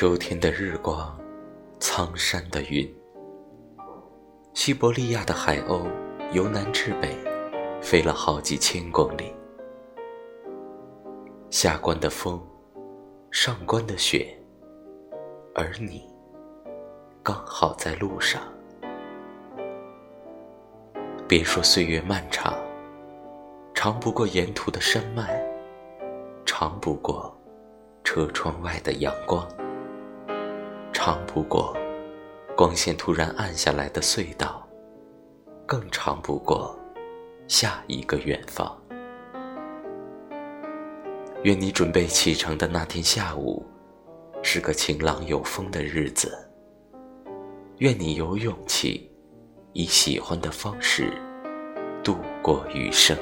秋天的日光，苍山的云，西伯利亚的海鸥由南至北，飞了好几千公里。下关的风，上关的雪，而你刚好在路上。别说岁月漫长，长不过沿途的山脉，长不过车窗外的阳光。长不过光线突然暗下来的隧道，更长不过下一个远方。愿你准备启程的那天下午，是个晴朗有风的日子。愿你有勇气，以喜欢的方式度过余生。